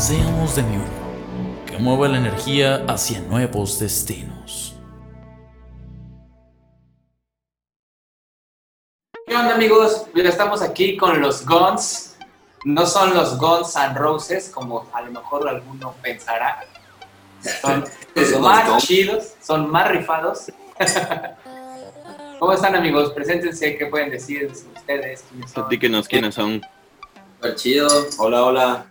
Seamos de mi uno, que mueva la energía hacia nuevos destinos. ¿Qué onda amigos? Mira, estamos aquí con los Guns. No son los Guns and Roses, como a lo mejor alguno pensará. Son más chidos, son más rifados. ¿Cómo están amigos? Preséntense, ¿qué pueden decir ustedes? ¿Quiénes son? Platíquenos quiénes son. Chido. Hola, hola.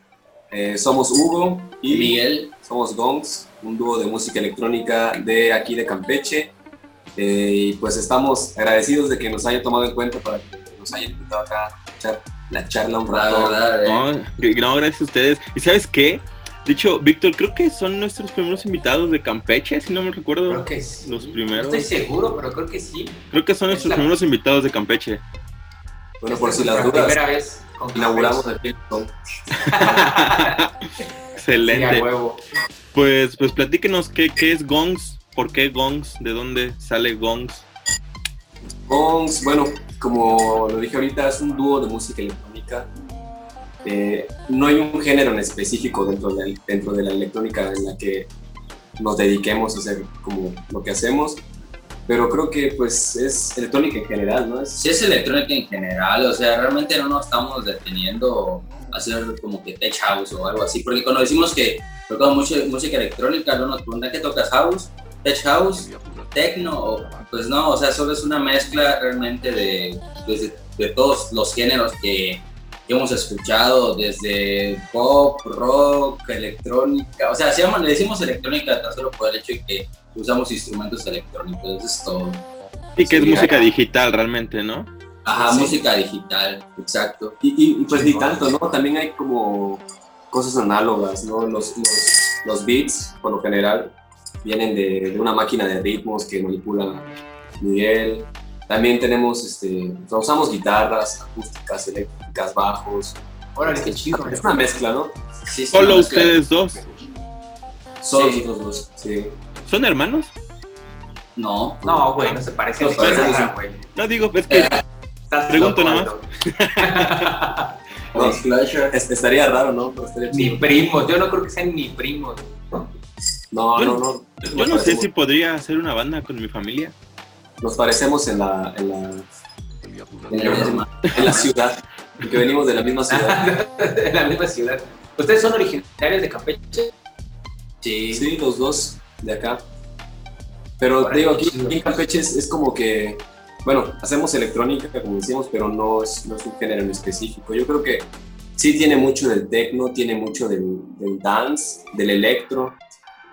Eh, somos Hugo y Miguel. Somos Gongs, un dúo de música electrónica de aquí de Campeche. Eh, y pues estamos agradecidos de que nos hayan tomado en cuenta para que nos hayan invitado acá a echar la charla un rato. verdad, eh. No, no, gracias a ustedes. ¿Y sabes qué? De hecho, Víctor, creo que son nuestros primeros invitados de Campeche, si no me recuerdo. Creo que sí. Los No primeros. estoy seguro, pero creo que sí. Creo que son nuestros Es la- primeros invitados de Campeche. Bueno, por Esta si es las dudas, primera vez inauguramos el Excelente. Pues, pues platíquenos qué, qué es Gongs, por qué Gongs, de dónde sale Gongs. Gongs, bueno, como lo dije ahorita, es un dúo de música electrónica. Eh, no hay un género en específico dentro de, la- dentro de la electrónica en la que nos dediquemos a hacer como lo que hacemos, pero creo que pues es electrónica en general, ¿no? Es, Sí es electrónica en general, o sea, realmente no nos estamos deteniendo a hacer como que tech house o algo así, porque cuando decimos que tocamos mucha música electrónica, no nos preguntan qué tocas house, tech house, techno, pues no, o sea, solo es una mezcla realmente de, pues, de, de todos los géneros que, que hemos escuchado, desde pop, rock, electrónica, o sea, se llama- le decimos electrónica tan solo por el hecho de que usamos instrumentos electrónicos, eso es todo. Y que es música digital realmente, ¿no? Ajá, Sí. música digital, exacto. y, y- y, pues ni tanto, ¿no? También hay como cosas análogas, ¿no? Los, los, los beats, por lo general, vienen de, de una máquina de ritmos que manipula Miguel. También tenemos, este, usamos guitarras acústicas, eléctricas, bajos. Órale, qué chido. Es una mezcla, ¿no? Sí, sí, Solo ustedes dos. Solo Sí. nosotros dos, sí. ¿Son hermanos? No. No, güey, no se parece No, güey. No digo, es que Estás Pregunto nada Disclosure. es- estaría raro, ¿no? Estaría Ni primos, yo no creo que sean ni primos. No, Yo- no, no. yo no sé si podría hacer una banda con mi familia. Nos parecemos en la, en la, En la misma. en la ciudad, porque venimos de la misma ciudad. en la misma ciudad. ¿Ustedes son originarios de Campeche? Sí. Sí, los dos de acá. Pero Órale, digo, aquí en Campeche es, es como que, bueno, hacemos electrónica, como decíamos, pero no es, no es un género en específico. Yo creo que sí tiene mucho del techno, tiene mucho del, del dance, del electro,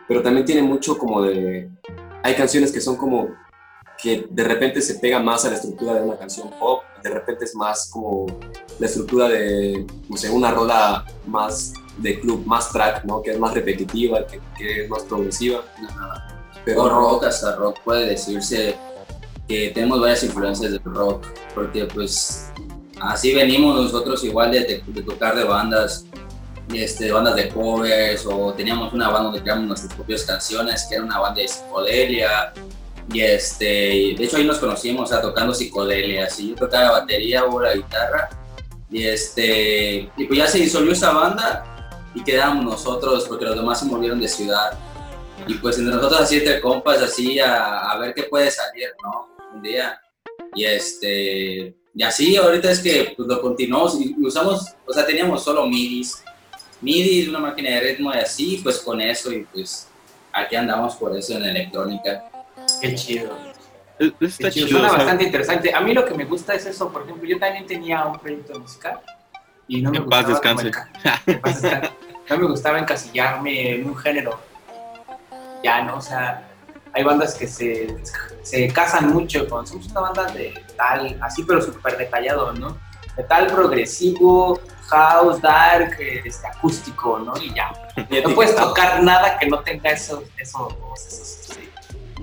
pero también tiene mucho como de... Hay canciones que son como que de repente se pega más a la estructura de una canción pop, de repente es más como la estructura de, no sé, una rola más de club, más track, ¿no? Que es más repetitiva, que, que es más progresiva. Pero O rock, hasta rock puede decirse que tenemos varias influencias del rock, porque pues así venimos nosotros igual de, de- de tocar de bandas, este, bandas de covers, o teníamos una banda donde creamos nuestras propias canciones, que era una banda de psicodelia, y este, de hecho ahí nos conocimos, o sea, tocando psicodelia, así yo tocaba la batería o la guitarra, y este, y pues ya se disolvió esa banda, y quedamos nosotros, porque los demás se movieron de ciudad, y pues entre nosotros así entre compas, así a, a ver qué puede salir, ¿no? Un día. Y este, y así ahorita es que pues, lo continuamos y usamos, o sea, teníamos solo midis, midis, una máquina de ritmo y así, pues con eso y pues aquí andamos por eso en electrónica. Qué chido. Es- Está Qué chido. chido. Suena ¿sabes? bastante interesante. A mí lo que me gusta es eso. Por ejemplo, yo también tenía un proyecto musical y no me En paz como descanse. en paz descanse. No me gustaba encasillarme en un género. Ya, ¿no? O sea, hay bandas que se, se casan mucho con somos una banda de tal, así, pero súper detallado, ¿no? metal progresivo, house, dark, este, acústico, ¿no? Y ya. No puedes tocar nada que no tenga esos, esos, esos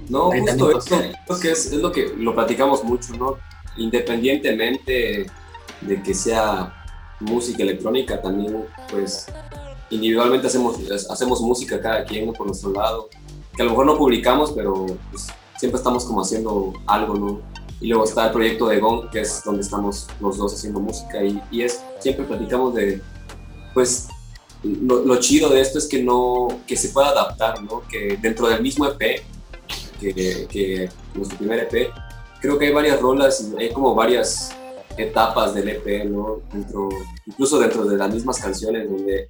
no, justo eso, creo que es, es, lo que lo platicamos mucho, ¿no? Independientemente de que sea música electrónica, también pues individualmente hacemos, hacemos música cada quien por nuestro lado, que a lo mejor no publicamos, pero pues, siempre estamos como haciendo algo, ¿no? Y luego está el proyecto de Gong, que es donde estamos los dos haciendo música y, y es, siempre platicamos de, pues, lo, lo, chido de esto es que no, que se pueda adaptar, ¿no? Que dentro del mismo EP, que, que nuestro primer EP, creo que hay varias rolas hay como varias etapas del EP, ¿no? Dentro, incluso dentro de las mismas canciones, donde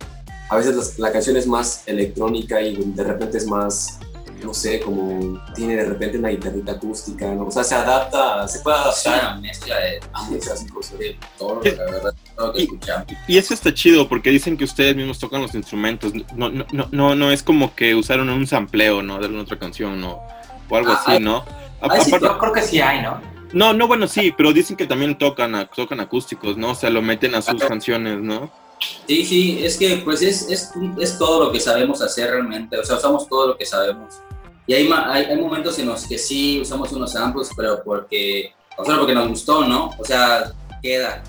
a veces la canción es más electrónica y de repente es más, no sé, como tiene de repente una guitarrita acústica, ¿no? O sea, se adapta, se puede adaptar. Sí, una mezcla de, muchas cosas, de todo, la verdad, todo lo que escuchamos. Y eso está chido porque dicen que ustedes mismos tocan los instrumentos, no, no, no, no, no es como que usaron un sampleo, ¿no? De alguna otra canción, ¿no? O algo ah, así, ¿no? Ay, sí, yo creo que sí hay, ¿no? No, no, bueno, sí, pero dicen que también tocan, tocan acústicos, ¿no? O sea, lo meten a sus canciones, ¿no? Sí, sí, es que pues es, es, es, todo lo que sabemos hacer realmente, o sea, usamos todo lo que sabemos. Y hay, hay, momentos en los que sí usamos unos samples, pero porque, o sea, porque nos gustó, ¿no? O sea, queda.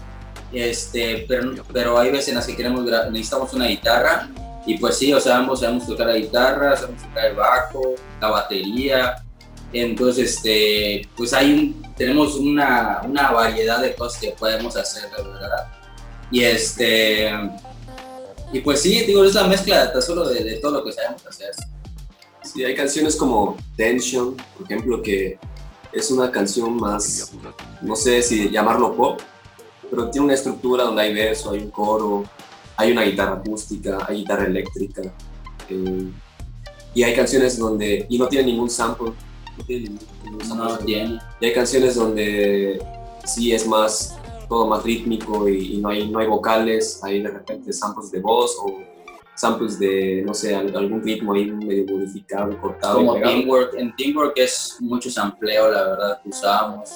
Este, pero, pero hay veces en las que queremos, necesitamos una guitarra y pues sí, o sea, ambos sabemos tocar la guitarra, sabemos tocar el bajo, la batería, entonces, este, pues hay un, tenemos una, una variedad de cosas que podemos hacer, verdad. Y este, y pues sí, digo, es la mezcla tan solo de, de, todo lo que sabemos hacer. Sí, hay canciones como Tension, por ejemplo, que es una canción más, no sé si llamarlo pop, pero tiene una estructura donde hay verso, hay un coro, hay una guitarra acústica, hay guitarra eléctrica. Eh, y hay canciones donde, y no tiene ningún sample, no tiene. Y hay canciones donde sí es más, todo más rítmico y, no, hay, no hay vocales, hay de repente samples de voz o samples de, no sé, algún ritmo ahí medio modificado, cortado. Como Teamwork, en Teamwork es mucho sampleo, la verdad, que usamos.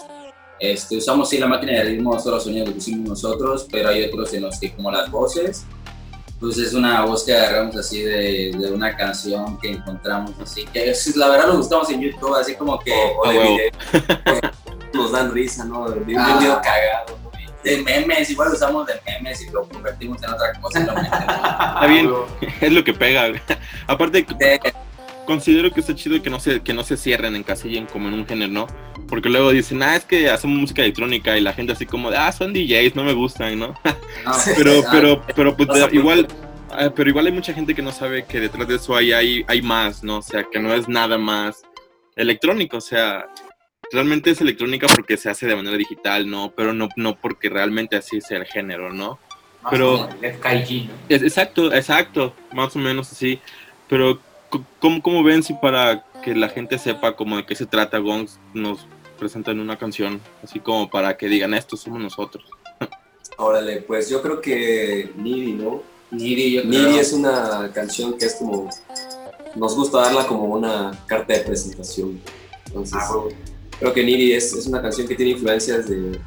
Este, usamos sí la máquina de ritmo, todos los sonidos que pusimos nosotros, pero hay otros en los que como las voces, pues es una voz que agarramos así de, de, una canción que encontramos así, que es, la verdad lo gustamos en YouTube, así como que... Video, nos dan risa, ¿no? De un ah, video cagado. De memes, igual usamos de memes y lo convertimos en otra cosa. Está bien, es lo que pega. Aparte, de, considero que está chido que no se, que no se cierren, encasillen como en un género, ¿no? Porque luego dicen, ah, es que hacemos música electrónica y la gente así como ah, son DJs, no me gustan, ¿no? no pero, pero, pero, pues igual, ah, pero igual hay mucha gente que no sabe que detrás de eso hay, hay, hay más, ¿no? O sea, que no es nada más electrónico, o sea, realmente es electrónica porque se hace de manera digital, ¿no? Pero no, no porque realmente así sea el género, ¿no? Más pero FKG, ¿no? es, exacto, exacto, más o menos así. Pero ¿Cómo, ¿Cómo, ven si para que la gente sepa como de qué se trata Gongs nos presentan una canción, así como para que digan esto somos nosotros? Órale, pues yo creo que Niri, ¿no? Niri, Niri es una canción que es como, nos gusta darla como una carta de presentación. Entonces, ah, creo que Niri es, es, una canción que tiene influencias de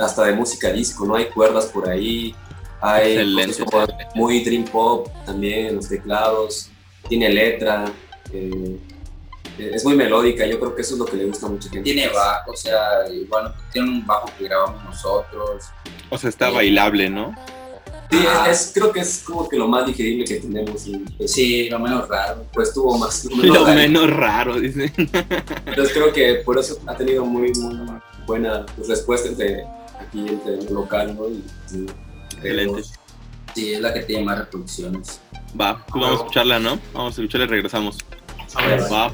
hasta de música disco, ¿no? Hay cuerdas por ahí, hay como muy dream pop también en los teclados tiene letra, eh, es muy melódica, yo creo que eso es lo que le gusta a mucha gente. Tiene bajo, o sea, bueno, tiene un bajo que grabamos nosotros. O sea, está bailable, ¿no? Sí, ah. es, creo que es como que lo más digerible que tenemos. Y, pues, sí, lo menos raro. Pues tuvo más. Lo menos, lo raro. menos raro, dice. Entonces creo que por eso ha tenido muy, muy buena respuesta entre aquí, entre el local, ¿no? Y, y Excelente. Sí, es la que tiene más reproducciones. Va, pues vamos a escucharla, ¿no? Vamos a escucharla y regresamos. Va.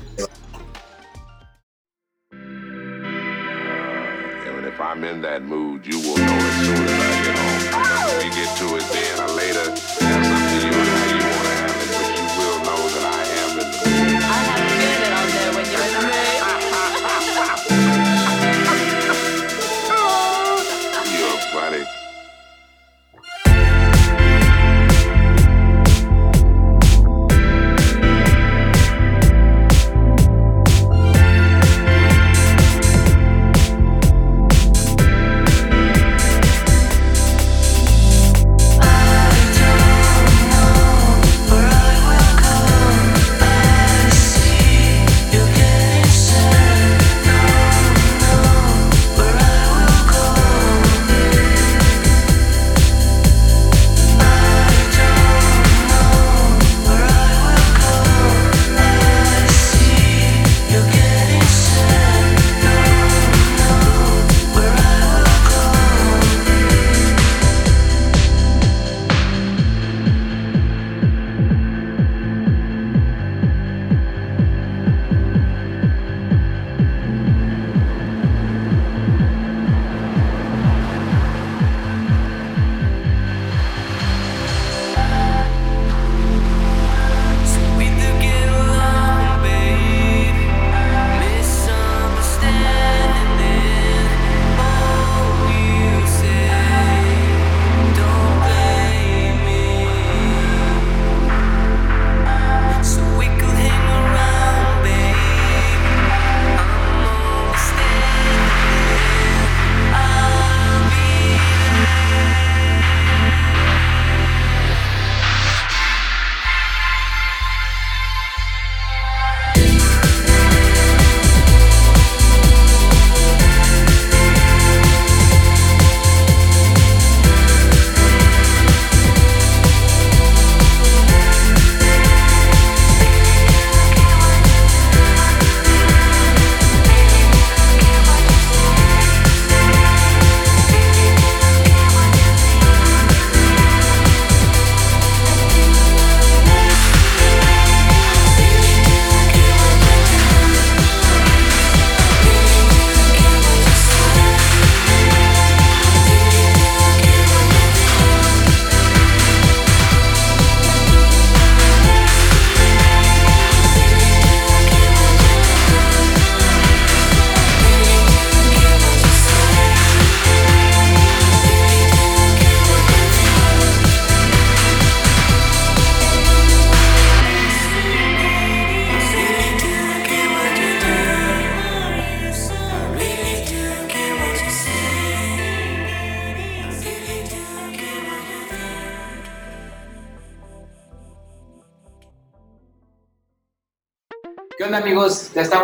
And if I'm in that mood, you will know as soon as I get to it then. Or later,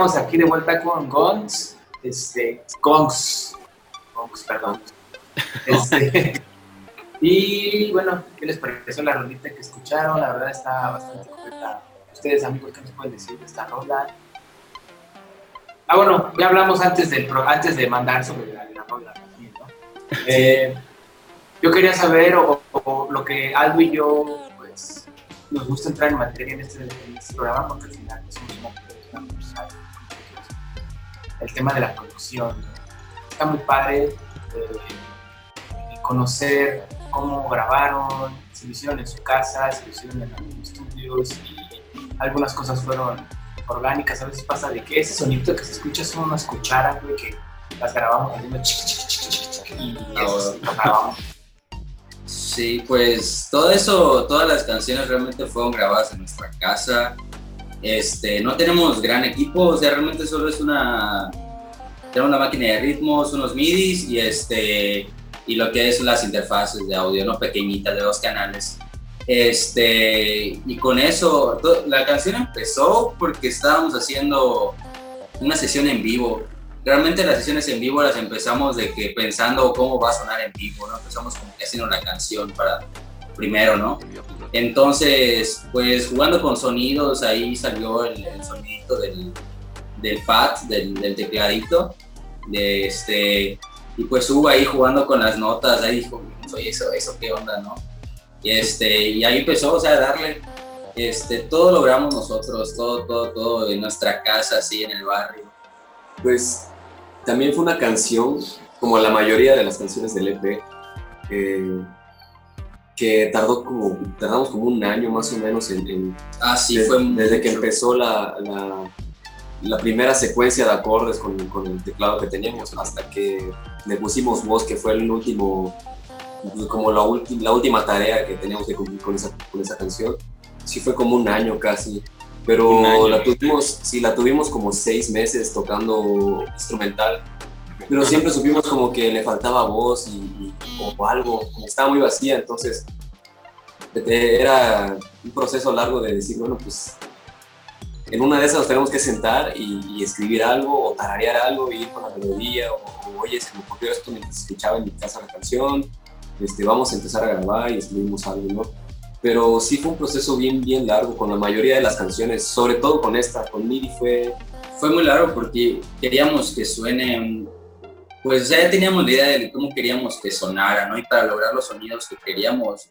estamos aquí de vuelta con Gons. Este, Gongs. Gongs, perdón. Este, y bueno, ¿qué les pareció la rolita que escucharon? La verdad está bastante completa. Ustedes amigos, ¿qué nos pueden decir de esta rola? Ah, bueno, ya hablamos antes, del pro- antes de mandar sobre la, la rola también, ¿no? Eh, yo quería saber, o, o lo que Aldo y yo, pues, nos gusta entrar en materia en este, en este programa, porque al final somos una. El tema de la producción. Está muy padre eh, conocer cómo grabaron, se lo hicieron en su casa, se lo hicieron en algunos estudios y algunas cosas fueron orgánicas. A veces pasa de que ese sonido que se escucha son unas cucharas, güey, que las grabamos haciendo chiqui, chiqui, chiqui, y eso sí lo grabamos. Sí, pues todo eso, todas las canciones realmente fueron grabadas en nuestra casa. Este, no tenemos gran equipo, realmente solo es una, una máquina de ritmos, unos midis y este, y lo que es las interfaces de audio, no pequeñitas de dos canales. Este, y con eso, la canción empezó porque estábamos haciendo una sesión en vivo. Realmente las sesiones en vivo las empezamos de que pensando cómo va a sonar en vivo, ¿no? Empezamos como que haciendo la canción para primero, ¿no? Entonces, pues jugando con sonidos, ahí salió el, el sonidito del, del pad, del, tecladito, este, y pues hubo ahí jugando con las notas, ahí dijo, oye, eso, eso qué onda, ¿no? Y este, y ahí empezó, o sea, a darle, este, todo logramos nosotros, todo, todo, todo en nuestra casa, así en el barrio. Pues también fue una canción, como la mayoría de las canciones del EP, eh, que tardó como, tardamos como un año más o menos en, en- Así de- fue desde que empezó la, la, la primera secuencia de acordes con, con el teclado que teníamos hasta que le pusimos voz, que fue el último, como la, ulti- la última tarea que teníamos que cumplir con esa, con esa canción. Sí fue como un año casi, pero año. la tuvimos, sí, la tuvimos como seis meses tocando instrumental, pero siempre supimos como que le faltaba voz y, y- o algo, como estaba muy vacía, entonces era un proceso largo de decir, bueno, pues en una de esas nos tenemos que sentar y, y escribir algo o tararear algo y ir con la melodía o, o, oye, se me ocurrió esto mientras escuchaba en mi casa la canción, este, vamos a empezar a grabar y escribimos algo, ¿no? Pero sí fue un proceso bien, bien largo con la mayoría de las canciones, sobre todo con esta, con MIDI fue, fue muy largo porque queríamos que suene, pues ya teníamos la idea de cómo queríamos que sonara, ¿no? Y para lograr los sonidos que queríamos,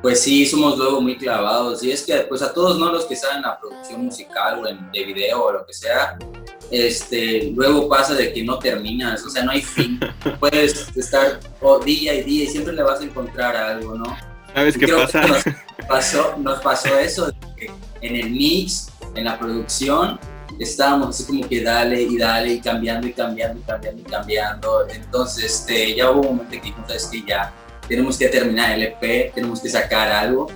pues sí, somos luego muy clavados. Y es que, pues a todos, ¿no? Los que saben la producción musical o en, de video o lo que sea, este, luego pasa de que no terminas, o sea, no hay fin. Puedes estar oh, día y día y siempre le vas a encontrar algo, ¿no? ¿Sabes qué pasa? que Nos pasó, nos pasó eso, en el mix, en la producción, estábamos así como que dale y dale y cambiando y cambiando y cambiando y cambiando. Entonces, este, ya hubo un momento que dijimos, "¿Sabes qué? ya tenemos que terminar el EP, tenemos que sacar algo.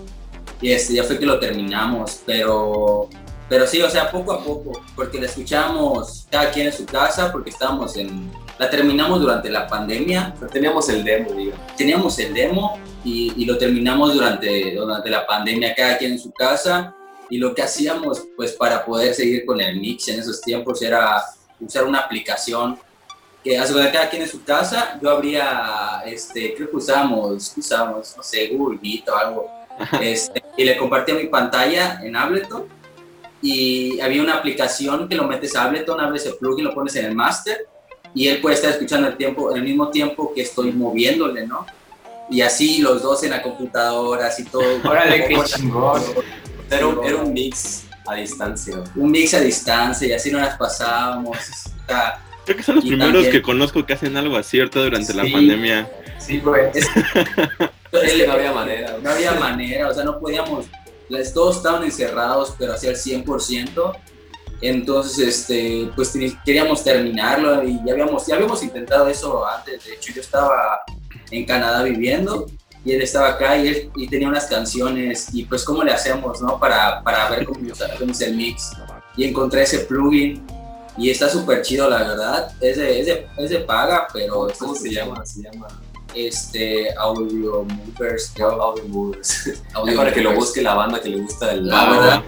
Y este, ya fue que lo terminamos, pero, pero sí, o sea, poco a poco, porque la escuchamos cada quien en su casa, porque estábamos en, la terminamos durante la pandemia, teníamos el demo, digamos. teníamos el demo y, y lo terminamos durante, durante la pandemia, cada quien en su casa. Y lo que hacíamos, pues, para poder seguir con el mix en esos tiempos era usar una aplicación que hace cada quien en su casa. Yo abría, este, creo que usábamos, usábamos, no sé, Google Meet o algo. Este, y le compartía mi pantalla en Ableton. Y había una aplicación que lo metes a Ableton, abres el plugin, lo pones en el master y él puede estar escuchando el tiempo, en el mismo tiempo que estoy moviéndole, ¿no? Y así los dos en la computadora, así todo. Órale, qué chingón. Era un, era un mix a distancia. Un mix a distancia y así nos las pasábamos. Creo que son los Y primeros también- que conozco que hacen algo así ahorita durante la Sí. pandemia. Sí, güey. Es que no había manera. no había manera, o sea, no podíamos, las, todos estaban encerrados, pero hacia el 100%. Entonces, este, pues queríamos terminarlo y ya habíamos, ya habíamos intentado eso antes. De hecho, yo estaba en Canadá viviendo y él estaba acá y, él, y tenía unas canciones y pues cómo le hacemos, ¿no? Para, para ver cómo hacemos el mix. Y encontré ese plugin y está súper chido, la verdad. Es de, es de, es de paga, pero... ¿Cómo se súper llama? Se llama Este, Audio Movers, creo. Audio Movers. Audio para que lo busque la banda que le gusta el La verdad,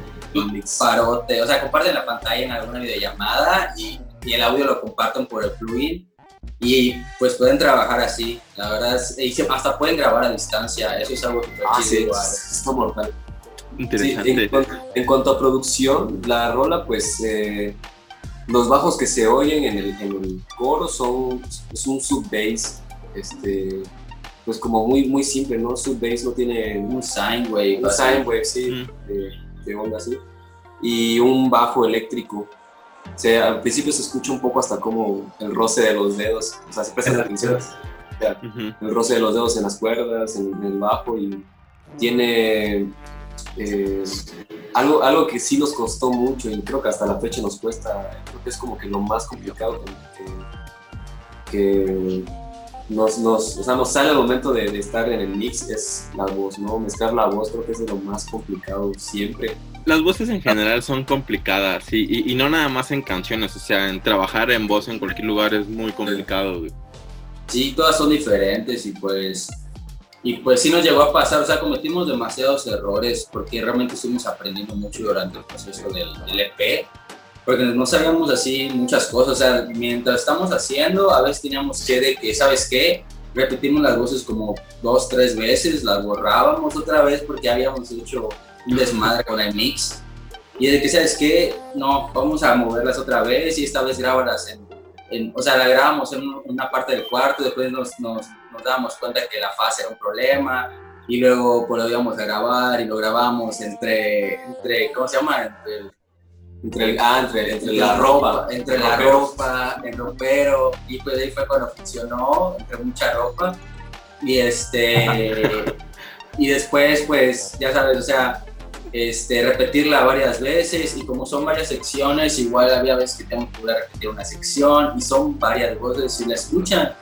parote, o sea, comparten la pantalla en alguna videollamada y, y el audio lo comparten por el plugin y pues pueden trabajar así, la verdad, es- y se- hasta pueden grabar a distancia, eso es algo súper Ah, chido sí, igual. mortal. Sí, Interesante. en, cuanto, en cuanto a producción, la rola, pues eh, los bajos que se oyen en el, en el coro son es un sub bass, este, pues como muy muy simple, ¿no? Sub bass no tiene Un sine wave, un sine wave, sí, de, de onda así, y un bajo eléctrico. O sea, al principio se escucha un poco hasta como el roce de los dedos, o sea, se prestan atención Ujú. el roce de los dedos en las cuerdas, en, en el bajo y tiene eh, algo, algo que sí nos costó mucho y creo que hasta la fecha nos cuesta, creo que es como que lo más complicado que, que- que nos, nos, o sea, nos sale al momento de, de estar en el mix es la voz, ¿no? Mezclar la voz creo que es de lo más complicado siempre. Las voces en general son complicadas sí, y, y no nada más en canciones, o sea, en trabajar en voz en cualquier lugar es muy complicado. güey. Sí, todas son diferentes y pues, y pues sí nos llegó a pasar, o sea, cometimos demasiados errores porque realmente estuvimos aprendiendo mucho durante el proceso del, del EP, porque no sabíamos así muchas cosas, o sea, mientras estamos haciendo, a veces teníamos que de que, ¿sabes qué? Repetimos las voces como dos, tres veces, las borrábamos otra vez porque habíamos hecho un desmadre con el mix. Y de que, ¿sabes qué? No, vamos a moverlas otra vez y esta vez grábalas en en- o sea, la grabamos en un- una parte del cuarto, después nos, nos, nos dábamos cuenta que la fase era un problema, y luego pues, lo íbamos a grabar y lo grabamos entre, entre ¿cómo se llama? Entre, Entre, ah, entre, entre entre la ropa, entre el la ropa, el ropero, y pues ahí fue cuando funcionó, entre mucha ropa, y este, y después pues, ya sabes, o sea, este, repetirla varias veces y como son varias secciones, igual había veces que tengo que volver repetir una sección y son varias voces, si la escuchan,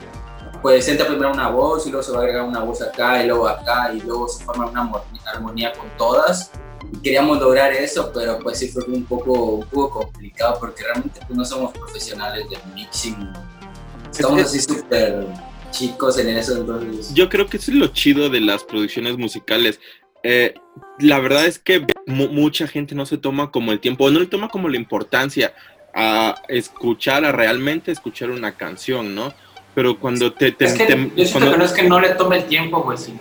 pues entra primero una voz y luego se va a agregar una voz acá y luego acá y luego se forma una armonía- con todas. Queríamos lograr eso, pero pues sí fue un poco, un poco complicado porque realmente pues, no somos profesionales del mixing. Estamos así súper chicos en eso, entonces... Yo creo que eso es lo chido de las producciones musicales. Eh, la verdad es que mu- mucha gente no se toma como el tiempo, no le toma como la importancia a escuchar, a realmente escuchar una canción, ¿no? Pero cuando te... te- Es que te- yo siento cuando- que no es que no le tome el tiempo, güey, sino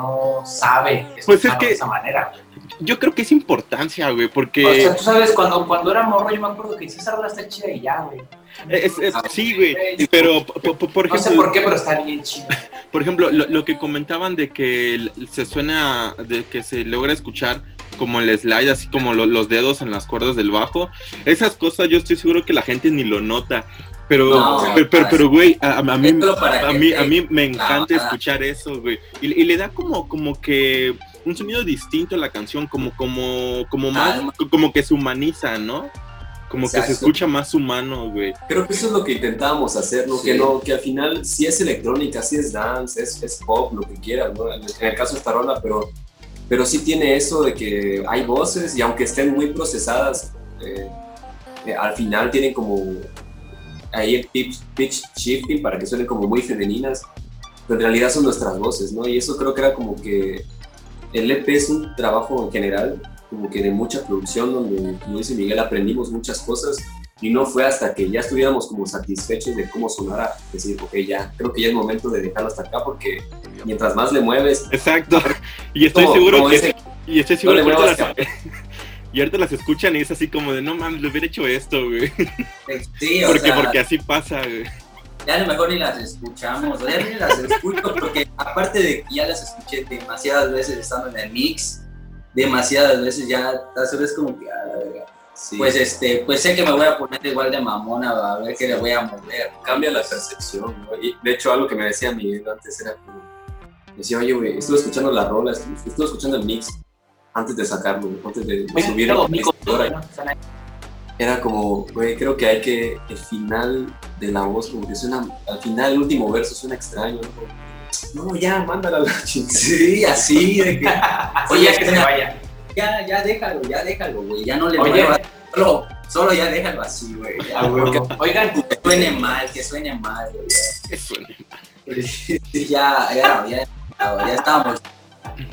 no sabe Pues es que- de esa manera. yo creo que es importancia, güey, porque... O sea, tú sabes, cuando, cuando era morro, yo me acuerdo que sí, esa rola está chida y ya, güey. es- es- sí, güey, pero po- po- por No sé ejemplo... por qué, pero está bien chida. Por ejemplo, lo, lo que comentaban de que se suena, de que se logra escuchar como el slide, así como lo- los dedos en las cuerdas del bajo, esas cosas yo estoy seguro que la gente ni lo nota. Pero, No, pero, pero, pero, güey, a, a mí, a mí, a mí me encanta escuchar eso, güey. Y, y le da como, como que un sonido distinto a la canción, como, como, como más, Alma. como que se humaniza, ¿no? Como que se escucha más humano, güey. Creo que eso es lo que intentábamos hacer, ¿no? Sí. Que no, que al final sí es electrónica, sí es dance, es, es pop, lo que quieras, ¿no? En el, caso de esta rola, pero, pero sí tiene eso de que hay voces y aunque estén muy procesadas, eh, eh, al final tienen como ahí el pitch, pitch shifting para que suenen como muy femeninas, pero en realidad son nuestras voces, ¿no? Y eso creo que era como que el EP es un trabajo en general, como que de mucha producción, donde, como dice Miguel, aprendimos muchas cosas y no fue hasta que ya estuviéramos como satisfechos de cómo sonara, decir, ok, ya, creo que ya es momento de dejarlo hasta acá porque mientras más le mueves, Exacto. Y estoy seguro que ese- Y estoy no seguro le que y ahorita las escuchan y es así como de no mames, le hubiera hecho esto, güey. Sí, o Porque, sea, porque así pasa, güey. ya a lo mejor ni las escuchamos, ya ni las escucho porque aparte de que ya las escuché demasiadas veces estando en el mix, demasiadas veces ya las veces como que a la verga. sí, Pues este, pues sé que me voy a poner igual de mamona a ver qué le voy a mover. cambia la percepción. ¿no? Y de hecho, algo que me decía Miguel antes era como, decía, oye, güey, estuve escuchando la rola, estuve, estuve escuchando el mix antes de sacarlo, antes de, de subir a la computadora. Era como, güey, creo que hay que, el final de la voz, como que suena, al final el último verso suena extraño, ¿no? Como, no, ya, mándala a la chingada. Sí, así de que Oye, ya que se vaya. ya, ya déjalo, ya déjalo, güey, ya no le Oye. solo, solo ya déjalo así, güey. ya, güey. Oigan, Que suene mal, que suene mal, güey. Eso, Sí, ya, ya, ya, ya, ya estábamos.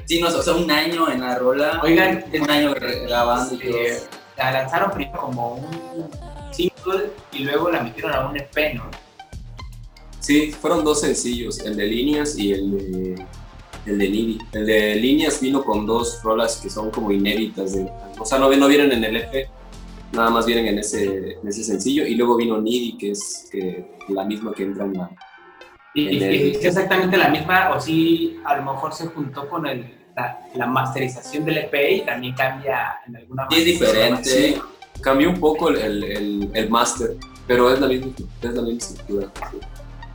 Sí, no, o sea, un año en la rola. Oigan, un año grabando todo. eh, la lanzaron primero como un single y luego la metieron a un EP, ¿no? Sí, fueron dos sencillos, el de líneas y el de, el de Nidi. El de líneas vino con dos rolas que son como inéditas, de- o sea, no, no vienen en el EP, nada más vienen en ese, en ese sencillo. Y luego vino Nidi, que es que, la misma que entra en la... Y, y- el- es exactamente la misma, o sí, a lo mejor se juntó con el, la, la masterización del EP y también cambia en alguna Sí, es diferente. Sí, cambió un poco el, el, el, el master, pero es la misma, es la misma estructura. sí.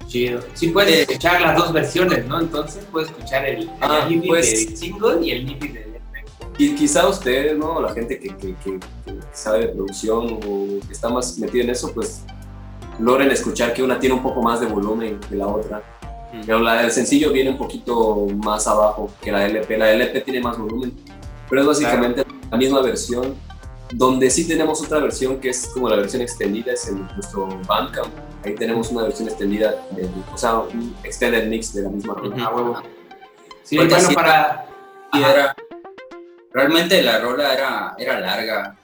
Chido. Sí puedes Eh, escuchar las dos versiones, ¿no? Entonces puedes escuchar el, el Ah, MIDI pues- del single y el MIDI del EP. Y quizá ustedes, ¿no? La gente que, que, que- que sabe de producción o que está más metida en eso, pues logren escuchar que una tiene un poco más de volumen que la otra. Mm. Pero la del sencillo viene un poquito más abajo que la LP. La LP tiene más volumen, pero es básicamente la misma versión. Donde sí tenemos otra versión que es como la versión extendida, es en nuestro Bandcamp. Ahí tenemos una versión extendida, de- o sea, un extended mix de la misma rola. Ujú. A huevo. Sí, Porque bueno, sí- para... Era, realmente la rola era, era larga,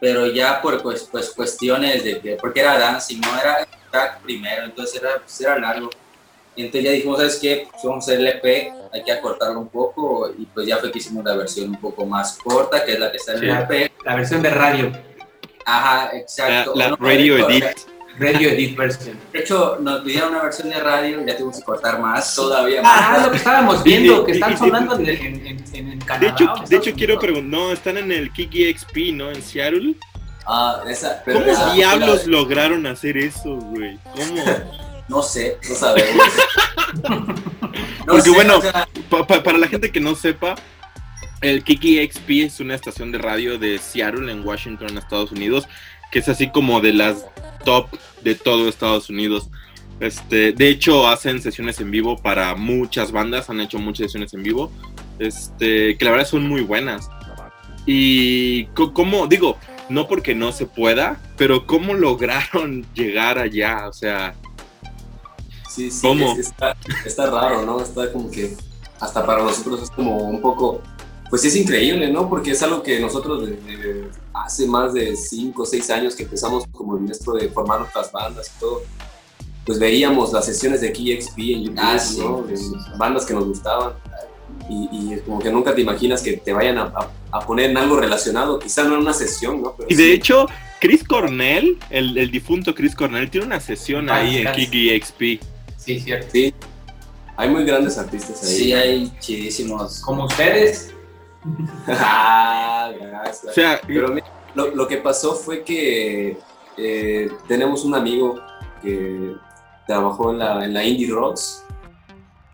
pero ya por pues, pues, cuestiones de que, porque era dancing, no era track primero, entonces era, pues, era largo. Entonces ya dijimos, ¿sabes qué? Pues vamos a hacer el EP, hay que acortarlo un poco, y pues ya fue que hicimos la versión un poco más corta, que es la que está en Sí. el EP. La versión de radio, Ajá, La, exacto. la No, radio de- edit. Radio edit version. De hecho, nos pidieron una versión de radio y ya tuvimos que cortar más todavía. Ah, lo que estábamos viendo, que están sonando en, en, en, en De Canadá. hecho, de hecho quiero preguntar, no, están en el Kiki XP, ¿no? En Seattle. Ah, esa, pero ¿Cómo esa- diablos lograron hacer eso, güey? ¿Cómo? No sé. No sabemos. No Porque sé, bueno, o sea, Pa- pa- para la gente que no sepa, el Kiki XP es una estación de radio de Seattle, en Washington, Estados Unidos, que es así como de las top de todo Estados Unidos. Este, de hecho, hacen sesiones en vivo para muchas bandas, han hecho muchas sesiones en vivo, este, que la verdad son muy buenas. Y co- cómo, digo, no porque no se pueda, pero cómo lograron llegar allá, o sea, Sí, sí, ¿Cómo? es- está, está raro, ¿no? Está como que hasta para nosotros es como un poco, pues sí es increíble, ¿no? Porque es algo que nosotros desde hace más de 5 o 6 años que empezamos como en esto de formar otras bandas y todo, pues veíamos las sesiones de KXP en YouTube, Ah, sí. ¿no? De bandas que nos gustaban. Y, y es como que nunca te imaginas que te vayan a, a- a poner en algo relacionado, quizá no en una sesión, ¿no? Pero Y de sí. hecho, Chris Cornell, el, el difunto Chris Cornell, tiene una sesión Ah, ahí en casi. Kiki XP. Sí, cierto. Sí, hay muy grandes artistas ahí. sí hay chidísimos. Como ustedes. Ah, gracias. O sea, Pero mira, lo, lo que pasó fue que eh, tenemos un amigo que trabajó en la, en la Indie Rocks,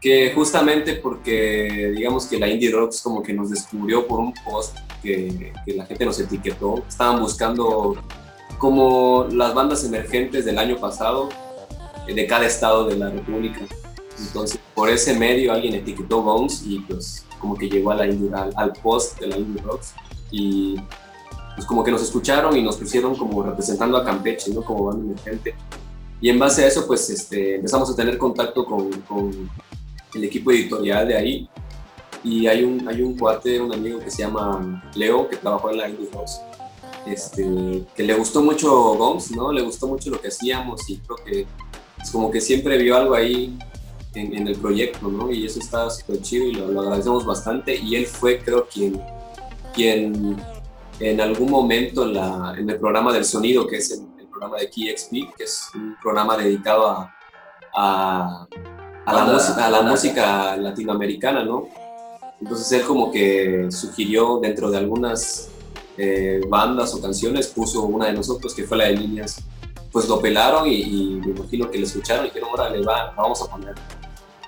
que justamente porque digamos que la Indie Rocks como que nos descubrió por un post que, que la gente nos etiquetó, estaban buscando como las bandas emergentes del año pasado eh, de cada estado de la República. Entonces, por ese medio alguien etiquetó Bones y pues como que llegó a la indie- al, al post de la Indie Rocks y pues como que nos escucharon y nos pusieron como representando a Campeche, ¿no? Como banda emergente. Y en base a eso, pues este, empezamos a tener contacto con, con el equipo editorial de ahí. Y hay un, hay un cuate, un amigo que se llama Leo, que trabajó en la Indie Rocks, este, que le gustó mucho Goms, ¿no? Le gustó mucho lo que hacíamos y creo que es como que siempre vio algo ahí en, en el proyecto, ¿no? Y eso está súper chido y lo, lo agradecemos bastante. Y él fue, creo, quien, quien en algún momento en, la, en el programa del sonido, que es el, el programa de KeyXP, que es un programa dedicado a, a, a la, música, a la música latinoamericana, ¿no? Entonces él como que sugirió dentro de algunas eh, bandas o canciones, puso una de nosotros que fue la de líneas. Pues lo pelaron y, y me imagino que lo escucharon y dijeron, órale, va, vamos a poner.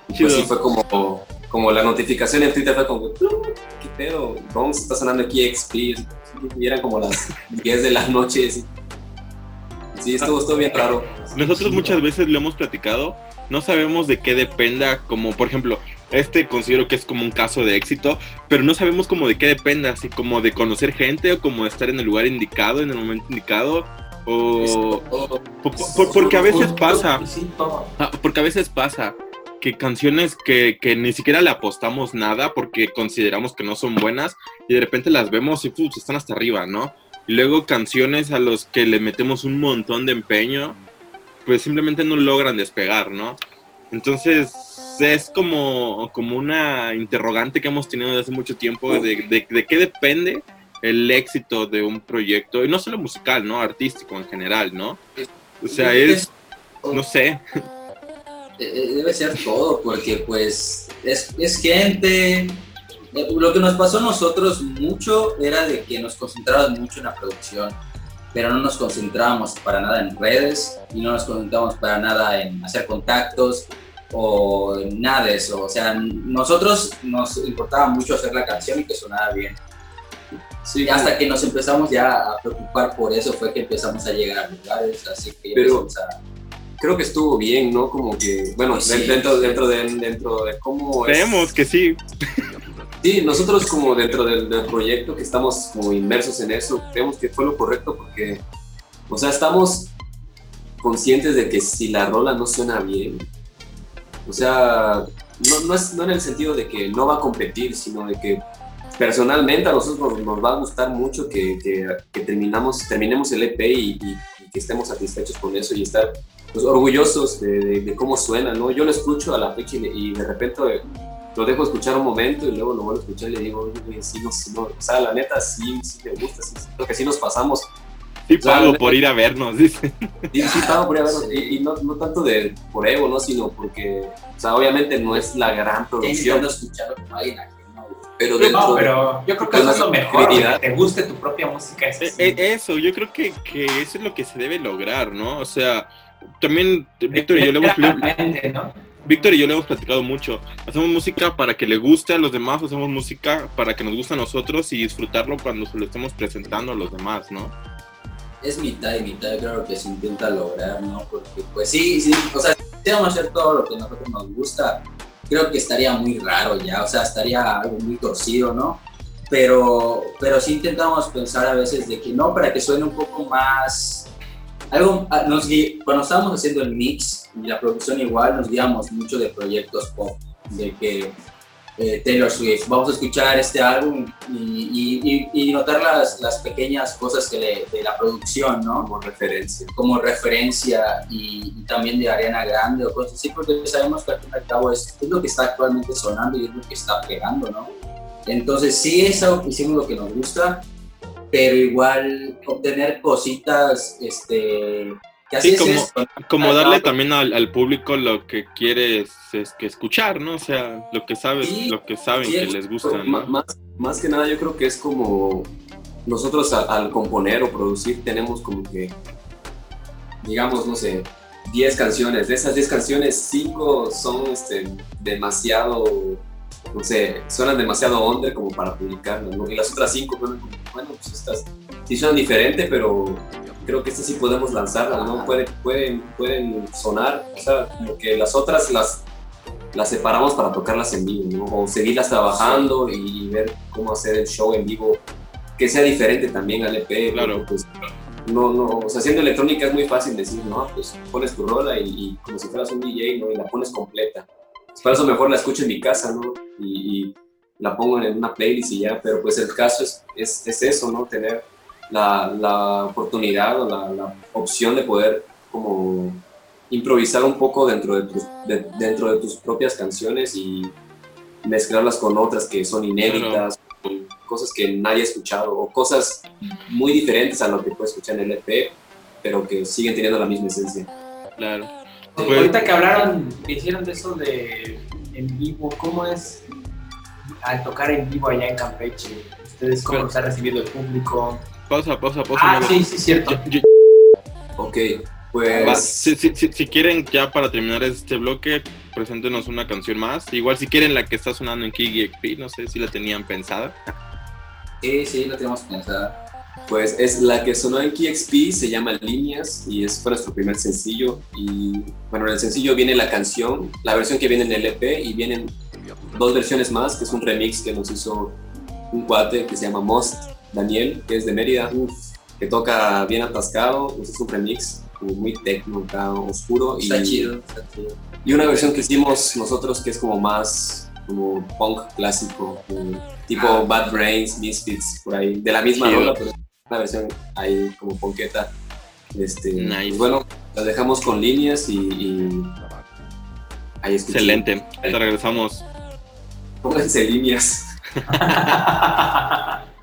Pues sí fue como, como la notificación en Twitter fue como, ¿qué pedo? Vamos, está sonando aquí XP. Y eran como las 10 de la noche. Sí, sí estuvo, estuvo bien raro. Nosotros muchas veces lo hemos platicado, no sabemos de qué dependa, como por ejemplo, este considero que es como un caso de éxito, pero no sabemos como de qué dependa, así como de conocer gente o como de estar en el lugar indicado, en el momento indicado, o... Oh, po- po- porque a veces pasa, ah, porque a veces pasa que canciones que, que ni siquiera le apostamos nada porque consideramos que no son buenas y de repente las vemos y pues, están hasta arriba, ¿no? Y luego canciones a los que le metemos un montón de empeño, pues simplemente no logran despegar, ¿no? Entonces es como, como una interrogante que hemos tenido desde hace mucho tiempo de, de, de qué depende el éxito de un proyecto, y no solo musical, ¿no? Artístico en general, ¿no? O sea, es, no sé. Eh, Debe ser todo, porque pues es, es gente. Eh, Lo que nos pasó a nosotros mucho era de que nos concentrábamos mucho en la producción, pero no nos concentrábamos para nada en redes y no nos concentrábamos para nada en hacer contactos o nada de eso. O sea, nosotros nos importaba mucho hacer la canción y que sonara bien. Sí, hasta que nos empezamos ya a preocupar por eso fue que empezamos a llegar a lugares, así que Pero- empezamos a... creo que estuvo bien, ¿no? Como que, bueno, Sí. dentro, dentro, de, dentro de cómo es- Creemos que sí. Sí, nosotros como dentro del, del proyecto que estamos como inmersos en eso, creemos que fue lo correcto porque, o sea, estamos conscientes de que si la rola no suena bien, o sea, no, no es no en el sentido de que no va a competir, sino de que personalmente a nosotros nos, nos va a gustar mucho que, que, que terminamos, terminemos el EP y- y que estemos satisfechos con eso y estar pues, orgullosos de, de- de cómo suena, ¿no? Yo lo escucho a la fecha y, y de repente eh, lo dejo escuchar un momento y luego lo vuelvo a escuchar y le digo, oye, sí, no, sí, no, o sea, la neta sí, sí me gusta, sí, sí, creo que sí nos pasamos. Sí O sea, pago por ir a vernos, dice. Sí, sí, pago por ir a verlo, y, y no, no tanto de, por ego, ¿no? Sino porque, o sea, obviamente no es la gran producción, intentando escucharlo como alguien ajeno. Pero dentro No, de- pero yo creo que eso es lo mejor, que te guste tu propia música. Eso Eh, sí. eh, Eso, yo creo que, que eso es lo que se debe lograr, ¿no? O sea, también Víctor y yo le hemos, ¿no? Víctor y yo le hemos platicado mucho. Hacemos música para que le guste a los demás, hacemos música para que nos guste a nosotros y disfrutarlo cuando se lo estemos presentando a los demás, ¿no? Es mitad y mitad, creo que se intenta lograr, ¿no? Porque, pues sí, sí, o sea, si vamos a hacer todo lo que a nosotros nos gusta, creo que estaría muy raro ya, o sea, estaría algo muy torcido, ¿no? Pero, pero sí intentamos pensar a veces de que no, para que suene un poco más. Algo, ah, nos cuando estábamos haciendo el mix y la producción igual, nos guiamos mucho de proyectos pop, de que eh, Taylor Swift, vamos a escuchar este álbum y, y- y- y notar las, las pequeñas cosas que le- de la producción, ¿no? como referencia. como referencia y, y también de Ariana Grande o cosas así, porque sabemos que al fin y al cabo es, es lo que está actualmente sonando y es lo que está pegando, ¿no? Entonces sí, eso hicimos lo que nos gusta, pero igual obtener cositas, este, así Sí, como- Como darle también al, al público lo que quieres es que escuchar, ¿no? O sea, lo que sabes, Sí, lo que saben sí, que es- les gusta, ¿no? Más, más que nada yo creo que es como nosotros a- al componer o producir tenemos como que, digamos, no sé, 10 canciones. De esas 10 canciones, 5 son este, demasiado, no sé, suenan demasiado under como para publicarlas, ¿no? Y las otras 5, bueno, bueno, pues estas sí suenan diferente, pero creo que estas sí podemos lanzarlas, ¿no? Pueden, pueden, pueden sonar, o sea, como que las otras las las separamos para tocarlas en vivo, ¿no? O seguirlas trabajando y ver cómo hacer el show en vivo que sea diferente también al EP. Claro. Pues, no, no, o sea, haciendo electrónica es muy fácil decir, no, pues pones tu rola y, y como si fueras un DJ, ¿no? Y la pones completa. Para eso mejor la escucho en mi casa, ¿no? Y, y la pongo en una playlist y ya, pero pues el caso es, es, es eso, ¿no? Tener la, la oportunidad o la, la opción de poder como improvisar un poco dentro de tus, de- dentro de tus propias canciones y mezclarlas con otras que son inéditas, con cosas que nadie ha escuchado o cosas muy diferentes a lo que puedes escuchar en el EP, pero que siguen teniendo la misma esencia. Claro. Pues- Ahorita que hablaron, que hicieron de eso de en vivo, ¿cómo es al tocar en vivo allá en Campeche? ¿Ustedes cómo Pero- está recibiendo el público? Pausa, pausa, pausa. Ah, sí, sí, cierto. Yo- Ok, Va, pues si, si- si- si quieren, ya para terminar este bloque, preséntenos una canción más. Igual si quieren la que está sonando en Kiki XP, no sé si la tenían pensada. Sí, sí, lo tenemos pensado. Pues es la que sonó en KXP, se llama Líneas y es fue nuestro primer sencillo. Y bueno, en el sencillo viene la canción, la versión que viene en el EP y vienen dos versiones más, que es un remix que nos hizo un cuate que se llama Most, Daniel, que es de Mérida, que toca bien atascado, pues es un remix muy techno oscuro. Está y, chido, está chido. Y una versión que hicimos nosotros que es como más como punk clásico, como tipo Ah. Bad Brains, Misfits, por ahí, de la misma rola, pero una versión ahí como punketa. Este, Nice. pues bueno, la dejamos con líneas y, y ahí escuché. Excelente. Te regresamos. Pónganse líneas.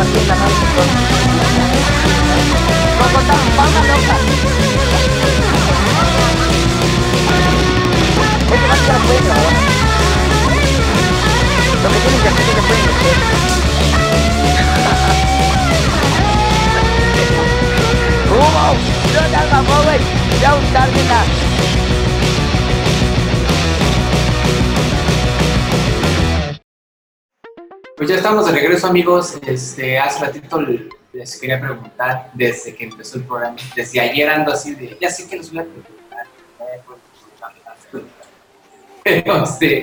Vamos a partir la noche con... Con con palmas locas. Este más que lo pueden grabar. Lo que tienen que hacer es que pueden ya estamos de regreso, amigos. Este, hace ratito les quería preguntar, desde que empezó el programa, desde ayer ando así de, ya sé que les voy a preguntar. Pero, este,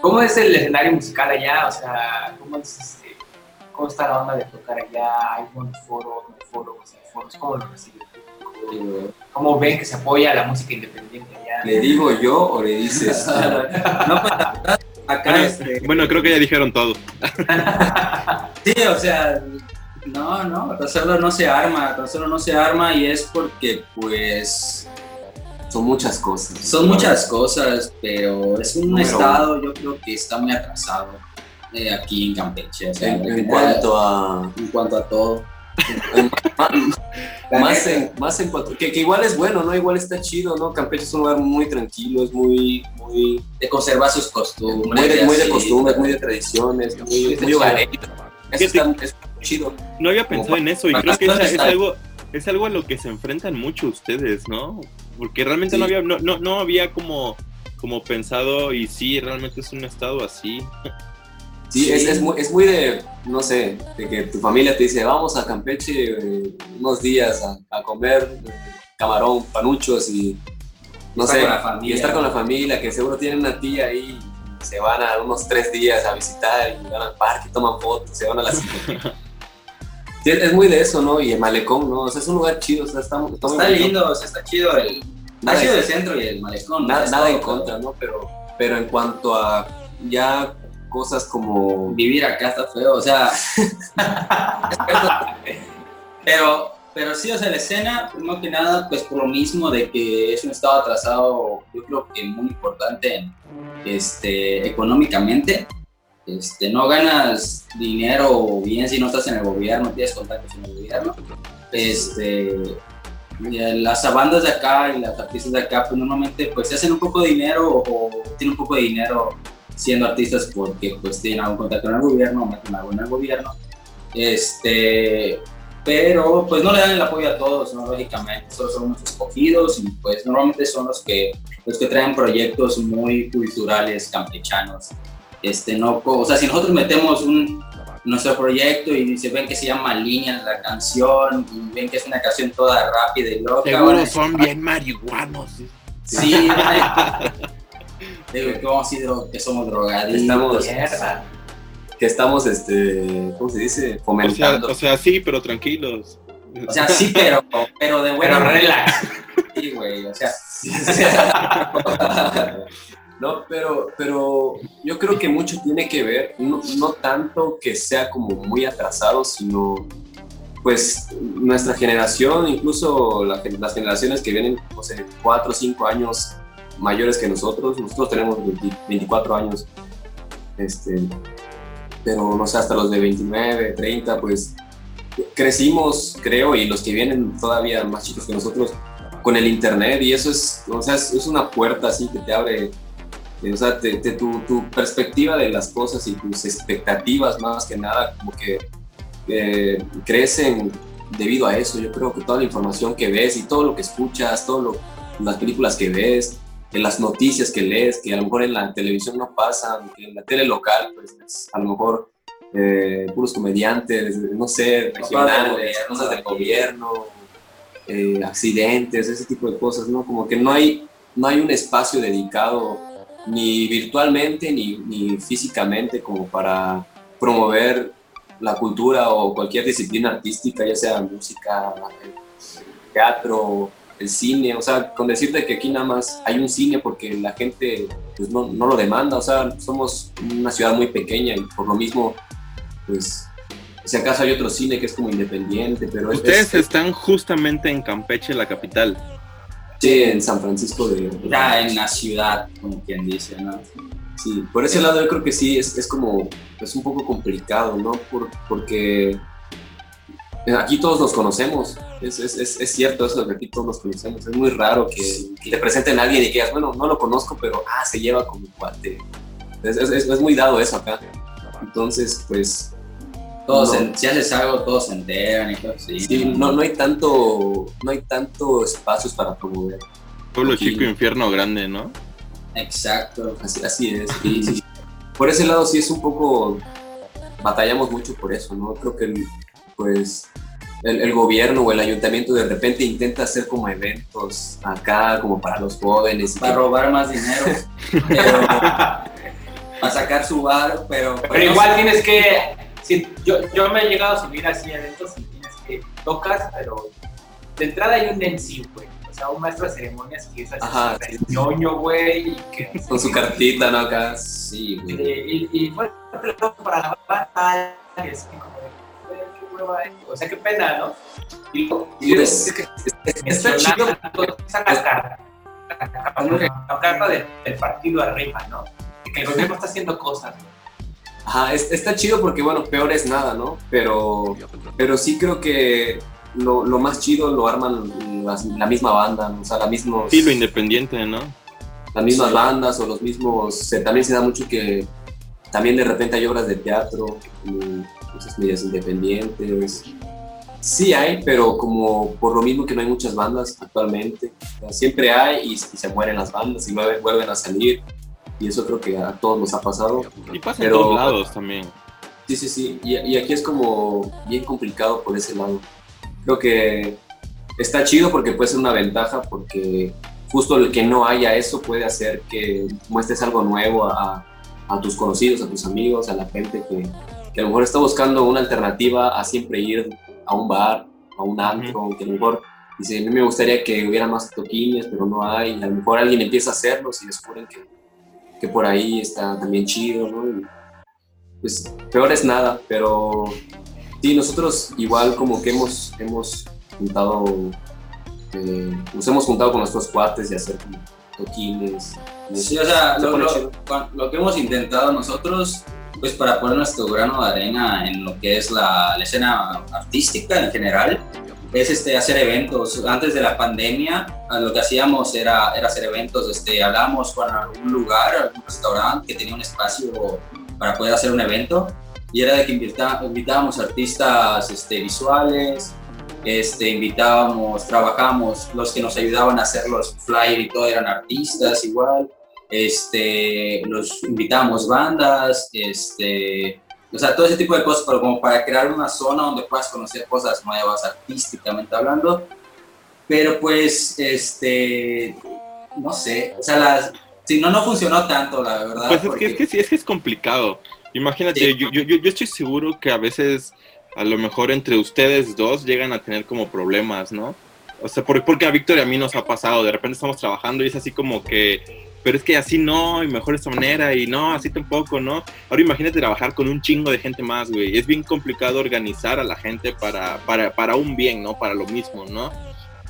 ¿cómo es el escenario musical allá? O sea, ¿cómo, es, este, cómo está la onda de tocar allá? ¿Hay buenos foros, no hay foros, hay foros? ¿Cómo lo reciben? ¿Cómo ven que se apoya la música independiente allá? ¿Le digo yo o le dices? No, pues la verdad, acá Bueno, este, bueno, creo que ya dijeron todo. Sí, o sea, no, no, Roselo no se arma, Roselo no se arma y es porque pues Son muchas cosas. son muchas cosas, pero es un Número estado yo creo que está muy atrasado eh, aquí en Campeche, o sea, En, cuanto a. en cuanto a todo. Más en, más en cuanto. Que, que igual es bueno, ¿no? Igual está chido, ¿no? Campeche es un lugar muy tranquilo, es muy. muy de conservar sus costumbres. muy de, muy de costumbres, muy de tradiciones, muy, muy hogareño. Eso está, está chido. No había pensado en eso y creo que es, es algo es algo a lo que se enfrentan mucho ustedes, ¿no? Porque realmente Sí. no había no, no, no había como como pensado y sí, realmente es un estado así. Sí, Sí. Es, es, muy, es muy de, no sé, de que tu familia te dice, vamos a Campeche eh, unos días a, a comer eh, camarón, panuchos y no Estar sé, con la familia. y estar con la familia, que seguro tienen una tía ahí se van a unos tres días a visitar y van al parque, toman fotos, se van a la. Sí, es es muy de eso, ¿no? Y el malecón, ¿no? O sea, es un lugar chido, o sea, está, está muy Está bonito. lindo, o sea, está chido el, Nada chido en- el centro y el malecón. Nada, nada en contra, ¿no? Pero, pero en cuanto a ya cosas como Vivir acá está feo, o sea. pero, pero sí, o sea, la escena, primero que nada, pues por lo mismo de que es un estado atrasado, yo creo que muy importante este, económicamente. Este, no ganas dinero bien si no estás en el gobierno, tienes contactos en el gobierno. Este, las bandas de acá y las artistas de acá, pues normalmente pues se hacen un poco de dinero o, o tienen un poco de dinero siendo artistas porque pues tienen algún contacto en el gobierno meten algo en el gobierno. Este, pero pues no le dan el apoyo a todos, ¿no? lógicamente, solo son unos escogidos y pues normalmente son los que, los que traen proyectos muy culturales campechanos. Este, no, o sea, si nosotros metemos un, nuestro proyecto y se ven que se llama Línea la canción y ven que es una canción toda rápida y loca, decir, son bien marihuanos. Sí, ay, digo que vamos a decir que somos drogadictos. Estamos- Mierda. que estamos, este, ¿cómo se dice? O sea, Fomentando. o sea, sí, pero tranquilos. O sea, sí, pero, pero de Pero buena manera. relax. Sí, güey, o sea, No, pero, pero yo creo que mucho tiene que ver, no, no tanto que sea como muy atrasado, sino pues nuestra generación, incluso la las generaciones que vienen, no sé, cuatro o cinco años mayores que nosotros, nosotros tenemos 20 24 años, este, pero no sé, hasta los de 29, 30, pues crecimos, creo, y los que vienen todavía más chicos que nosotros, con el internet, y eso es, o sea, es, una puerta así que te abre, o sea, te- te- tu, tu perspectiva de las cosas y tus expectativas más que nada, como que eh, crecen debido a eso. Yo creo que toda la información que ves y todo lo que escuchas, todas las películas que ves, en las noticias que lees, que a lo mejor en la televisión no pasan, que en la tele local, pues es a lo mejor eh, puros comediantes, no sé, regionales, cosas del gobierno, eh, accidentes, ese tipo de cosas, ¿no? Como que no hay, no hay un espacio dedicado ni virtualmente ni, ni físicamente como para promover la cultura o cualquier disciplina artística, ya sea música, eh, teatro, el cine, o sea, con decirte que aquí nada más hay un cine porque la gente pues, no, no lo demanda, o sea, somos una ciudad muy pequeña y por lo mismo, pues, si acaso hay otro cine que es como independiente, pero es- Ustedes es, están justamente en Campeche, la capital. sí, en San Francisco de... de- ya en la ciudad, como quien dice, ¿no? Sí, por ese lado yo creo que sí, es, es como, es un poco complicado, ¿no? Por- porque aquí todos nos conocemos, es, es, es, es cierto eso de que aquí todos nos conocemos, es muy raro que, que te presenten a alguien y que digas, bueno, no lo conozco, pero, ah, se lleva con mi cuate. Es, es, es- es muy dado eso acá. Entonces, pues, Todos, No. si haces algo, todos se enteran y todo así. sí, no, no hay tanto, no hay tanto espacios para promover. Pueblo Aquí. chico, infierno grande, ¿no? Exacto. Así, así es. Por ese lado sí es un poco batallamos mucho por eso, ¿no? Creo que el- pues el, el gobierno o el ayuntamiento de repente intenta hacer como eventos acá como para los jóvenes. Para que- robar más dinero. pero- para sacar su bar, pero. Pero igual tienes que. si- yo, yo me he llegado a subir así a eventos y tienes que. Tocas, pero de entrada hay un MC, güey. O sea, un maestro de ceremonias que es así Ajá, sí. ñoño, güey. Que. con su cartita, ¿no? Acá, sí, güey. Y, y, y bueno, para la banda, y es como de, hueva, eh. O sea, qué pena, ¿no? Y, luego- y Pues, luego, está chido cuando sacas carta. La carta del, del partido arriba, ¿no? Que el gobierno está haciendo cosas. Ajá, es- está chido porque, bueno, peor es nada, ¿no? Pero, pero sí creo que lo, lo más chido lo arman las- la misma banda, ¿no? o sea, la mismos, Sí, lo independiente, ¿no? las mismas Sí. bandas o los mismos... se- también se da mucho que también de repente hay obras de teatro, y cosas medias independientes. Sí hay, pero como por lo mismo que no hay muchas bandas actualmente, o sea, siempre hay y, y se mueren las bandas y vuelven, vuelven a salir. Y eso creo que a todos nos ha pasado. Y pasa Pero- en todos lados también. Sí, sí, sí. Y, y aquí es como bien complicado por ese lado. Creo que está chido porque puede ser una ventaja porque justo el que no haya eso puede hacer que muestres algo nuevo a, a tus conocidos, a tus amigos, a la gente que, que a lo mejor está buscando una alternativa a siempre ir a un bar, a un antro, que a lo mejor dice, a mí me gustaría que hubiera más toquines, pero no hay. Y a lo mejor alguien empieza a hacerlos y descubren que, que por ahí está también chido, ¿no? Y, pues peor es nada, pero sí, nosotros igual como que hemos, hemos juntado, eh, nos hemos juntado con nuestros cuates y hacer toquines. Sí, o sea, Se lo que hemos intentado nosotros, pues para poner nuestro grano de arena en lo que es la, escena artística en general, es este, hacer eventos. Antes de la pandemia, a lo que hacíamos era, era hacer eventos. Este, hablábamos con algún lugar, algún restaurante que tenía un espacio para poder hacer un evento y era de que invitábamos artistas este, visuales, este, invitábamos, trabajábamos, los que nos ayudaban a hacer los flyers y todo eran artistas igual, este, los invitábamos bandas, este, o sea, todo ese tipo de cosas, pero como para crear una zona donde puedas conocer cosas nuevas artísticamente hablando, pero pues, este, no sé, o sea, las, si no, no funcionó tanto, la verdad. Pues es que, es que sí, es que es complicado. Imagínate, Sí. yo, yo, yo, estoy seguro que a veces, a lo mejor entre ustedes dos llegan a tener como problemas, ¿no? O sea, por- porque a Víctor y a mí nos ha pasado, de repente estamos trabajando y es así como que, pero es que así no, y mejor de esta manera, y no, así tampoco, ¿no? Ahora imagínate trabajar con un chingo de gente más, güey. Es bien complicado organizar a la gente para, para, para un bien, ¿no? Para lo mismo, ¿no?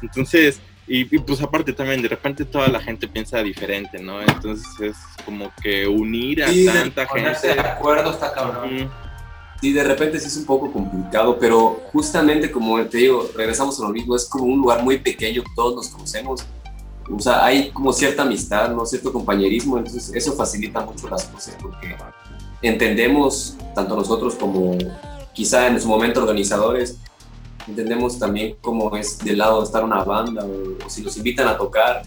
Entonces, y, y, pues aparte también, de repente toda la gente piensa diferente, ¿no? Entonces es como que unir a Sí, tanta Ponerse de gente. acuerdo está cabrón. Mm, Sí, de repente sí es un poco complicado, pero justamente como te digo, regresamos a lo mismo, es como un lugar muy pequeño, todos nos conocemos, o sea, hay como cierta amistad, ¿no? cierto compañerismo, entonces eso facilita mucho las cosas porque entendemos, tanto nosotros como quizá en su momento organizadores, entendemos también cómo es del lado de estar una banda o, o si nos invitan a tocar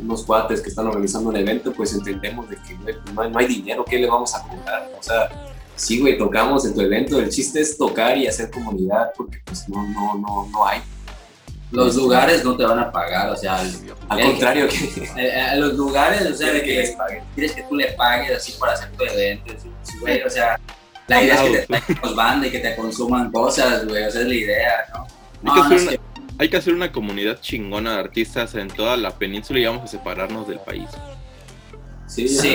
unos cuates que están organizando un evento, pues entendemos de que no, hay, no hay dinero, ¿qué le vamos a cobrar? O sea, sí, güey, tocamos en tu evento, el chiste es tocar y hacer comunidad porque pues no, no, no, no hay. Los lugares no te van a pagar, o sea, el- Al el- contrario que... eh, a los lugares, o sea, de que que les paguen. quieres que tú le pagues así para hacer tu evento, así, sí, güey, o sea, la idea es que te traigan banda y que te consuman cosas, güey, o sea, es la idea, ¿no? Hay que No, una- que- Hay que hacer una comunidad chingona de artistas en toda la península y vamos a separarnos del país. Sí, Sí.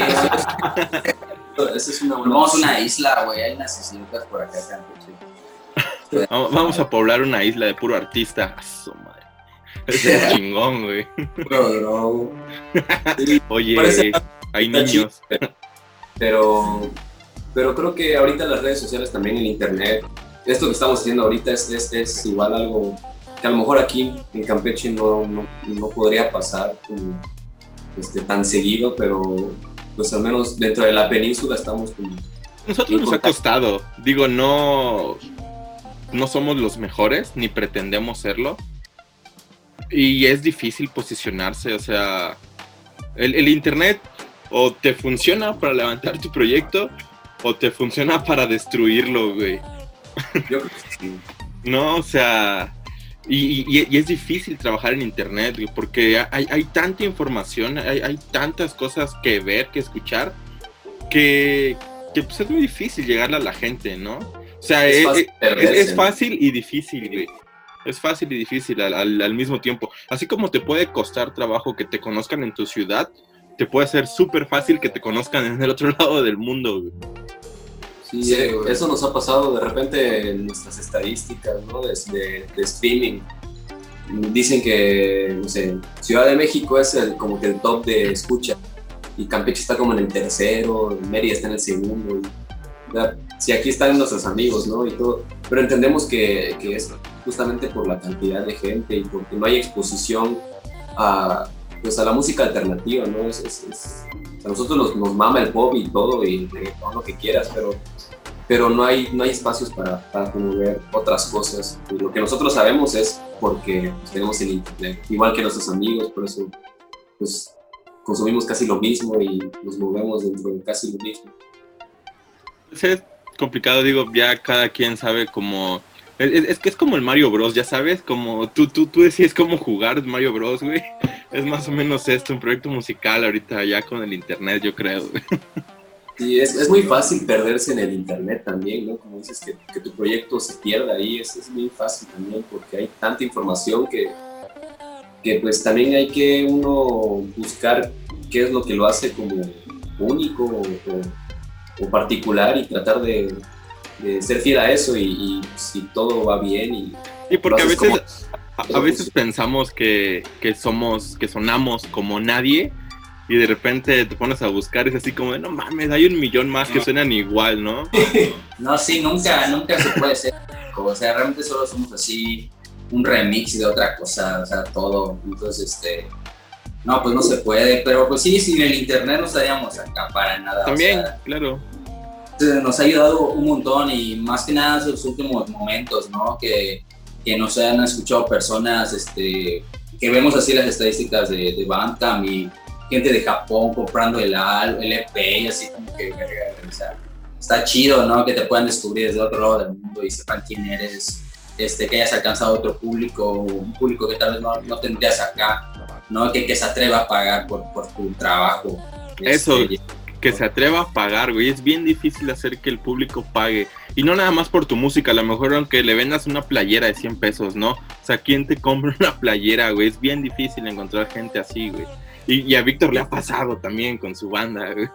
eso es, una buena vamos a una isla, güey, hay unas islitas por acá. Vamos vamos a poblar una isla de puro artista. A su madre. Es chingón, güey. Drogo. Oye, Parece- hay niños. pero, pero creo que ahorita las redes sociales también el internet, esto que estamos haciendo ahorita es, es, es igual algo que a lo mejor aquí en Campeche no, no, no podría pasar como, este, tan seguido, pero pues al menos dentro de la península estamos como... Nosotros nos ha costado. Digo, no, no somos los mejores, ni pretendemos serlo. Y es difícil posicionarse, o sea, el, el internet o te funciona para levantar tu proyecto o te funciona para destruirlo, güey. Yo creo que sí. No, o sea, y, y- y es difícil trabajar en internet, güey, porque hay, hay tanta información, hay, hay tantas cosas que ver, que escuchar, que, que, pues, es muy difícil llegarle a la gente, ¿no? O sea, Es es, fácil es- fácil y difícil, güey. Es fácil y difícil al, al- al mismo tiempo. Así como te puede costar trabajo que te conozcan en tu ciudad, te puede ser súper fácil que te conozcan en el otro lado del mundo, güey. Sí, Sí, güey. eso nos ha pasado de repente en nuestras estadísticas ¿no? de, de- de streaming. Dicen que, no sé, Ciudad de México es el, como que el top de escucha y Campeche está como en el tercero, Mérida está en el segundo. y, sí, aquí están nuestros amigos, ¿no? Y todo, pero entendemos que, que es justamente por la cantidad de gente y porque no hay exposición a, pues, a la música alternativa, ¿no? Es, es- es- a nosotros nos, nos mama el pop y todo y reggaetón, lo que quieras, pero pero no hay, no hay espacios para, para promover otras cosas. Y lo que nosotros sabemos es porque pues, tenemos el internet, igual que nuestros amigos, por eso pues, consumimos casi lo mismo y nos movemos dentro de casi lo mismo. Es complicado, digo, ya cada quien sabe cómo... Es, que es como el Mario Bros, ya sabes, como tú, tú, tú decides cómo jugar Mario Bros, güey. Es más o menos esto, un proyecto musical ahorita ya con el internet, yo creo. güey. Y es, es muy fácil perderse en el internet también, ¿no? Como dices, que, que tu proyecto se pierda ahí, es, es muy fácil también porque hay tanta información que, que pues también hay que uno buscar qué es lo que lo hace como único o- o particular y tratar de, de ser fiel a eso y, y si todo va bien y Y porque a veces, como- a, a veces pensamos que, que somos, que sonamos como nadie y de repente te pones a buscar, es así como de, no mames, hay un millón más que suenan igual, ¿no? No, sí, nunca, nunca se puede ser. O sea, realmente solo somos así un remix de otra cosa, o sea, todo. Entonces, este, no, pues no se puede. Pero pues sí, sin el internet no estaríamos acá para nada. o También, sea, claro. nos ha ayudado un montón y más que nada esos últimos momentos, ¿no? Que, que nos han escuchado personas, este, que vemos así las estadísticas de, de Bandcamp y gente de Japón comprando el, al- el EP y así como que, o sea, está chido, ¿no? Que te puedan descubrir desde otro lado del mundo y sepan quién eres, este, que hayas alcanzado otro público, un público que tal vez no, no tendrías acá, ¿no? Que, que se atreva a pagar por, por tu trabajo. Eso, Este, que se atreva a pagar, güey. Es bien difícil hacer que el público pague. Y no nada más por tu música, a lo mejor aunque le vendas una playera de 100 pesos, ¿no? O sea, ¿quién te compra una playera, güey? Es bien difícil encontrar gente así, güey. Y, y a Víctor le ha pasado también con su banda, güey.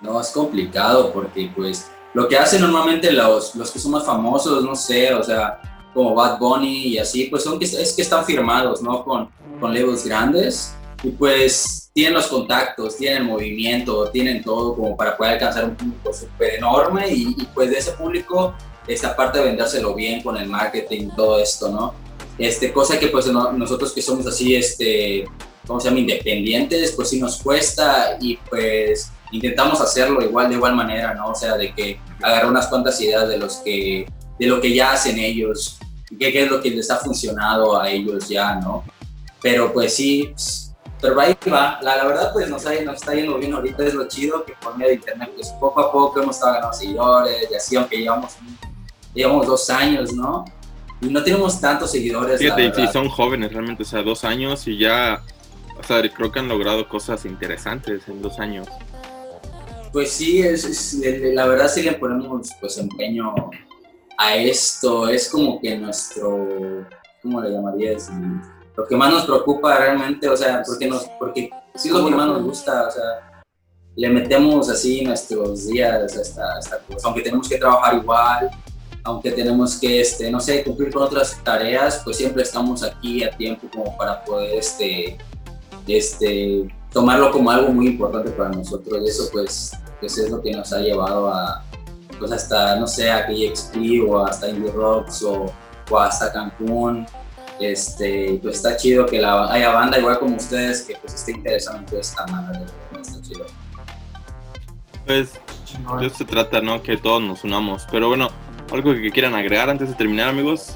No, es complicado porque pues lo que hacen normalmente los, los que son más famosos, no sé, o sea, como Bad Bunny y así, pues son que, es que están firmados, ¿no? Con, con labels grandes y pues tienen los contactos, tienen el movimiento, tienen todo como para poder alcanzar un público súper enorme y, y, pues de ese público, esta parte de vendérselo bien con el marketing, todo esto, ¿no? Este, cosa que pues no- nosotros que somos así, este, ¿cómo se llama? Independientes, pues sí nos cuesta y pues intentamos hacerlo igual de igual manera, ¿no? O sea, de que agarrar unas cuantas ideas de los que, de lo que ya hacen ellos, qué, qué es lo que les ha funcionado a ellos ya, ¿no? Pero pues sí, pero ahí va, la, la verdad pues nos, ha- nos está yendo bien ahorita, es lo chido que por medio de internet pues poco a poco hemos estado ganando seguidores y así, aunque llevamos, llevamos dos años, ¿no? Y no tenemos tantos seguidores. Fíjate, y verdad. son jóvenes realmente, o sea, dos años y ya, o sea, creo que han logrado cosas interesantes en dos años. Pues sí, es, es- la verdad sí le ponemos pues empeño a esto. Es como que nuestro, ¿cómo le llamarías? Lo que más nos preocupa realmente, o sea, porque nos, porque sí es lo que más nos gusta, o sea, le metemos así nuestros días a esta, a esta cosa, aunque tenemos que trabajar igual, aunque tenemos que, este, no sé, cumplir con otras tareas, pues siempre estamos aquí a tiempo como para poder, este, este, tomarlo como algo muy importante para nosotros. Y eso pues, pues es lo que nos ha llevado a, pues hasta, no sé, a KXP o hasta Indie Rocks o, o hasta Cancún. Este, pues está chido que la, haya banda igual como ustedes que pues esté interesada en toda esta madre. Está chido. Pues, de eso se trata, ¿no? Que todos nos unamos. Pero bueno, algo que quieran agregar antes de terminar, amigos.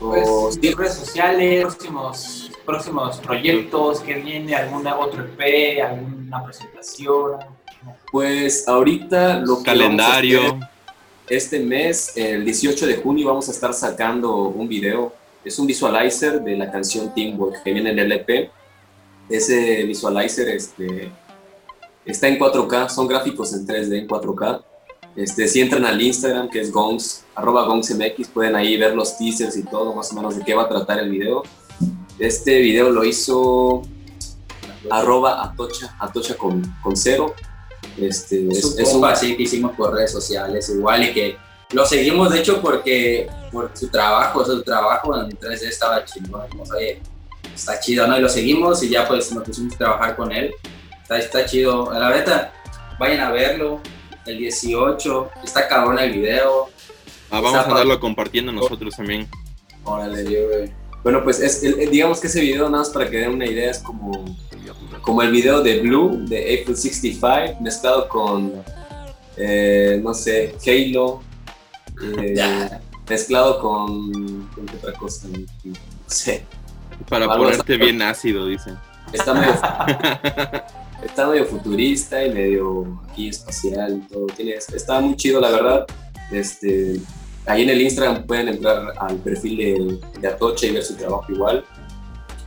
Pues, O- sí, redes sociales, próximos, próximos proyectos, que viene alguna otro EP, alguna presentación. Pues ahorita lo que Calendario. vamos a hacer este mes, el 18 de junio, vamos a estar sacando un video. Es un visualizer de la canción Teamwork que viene en el EP. Ese visualizer este, está en 4K, son gráficos en 3D en 4K. Este, si entran al Instagram, que es gongs, arroba gongsmx, pueden ahí ver los teasers y todo, más o menos de qué va a tratar el video. Este video lo hizo arroba atocha, atocha con, con cero. Este, Es, es, un así que hicimos por redes sociales igual y que lo seguimos de hecho porque por su trabajo, su trabajo en 3D estaba chingón, como oye, está chido, ¿no? Y lo seguimos y ya pues nos pusimos a trabajar con él. Está, está chido. La verdad, vayan a verlo. El 18, está cabrón el video. Ah, vamos a andarlo compartiendo nosotros también. Órale, yo, güey. Bueno, pues es, el- digamos que ese video, nada más para que den una idea, es como, como el video de Blue, de April 65, mezclado con, eh, no sé, Halo, eh, mezclado con, con otra cosa, no sé. Para Algo ponerte bien ácido, dicen. Está medio, está medio futurista y medio aquí espacial y todo. Tiene, está muy chido, la verdad. Este, ahí en el Instagram pueden entrar al perfil de, de Atocha y ver su trabajo igual.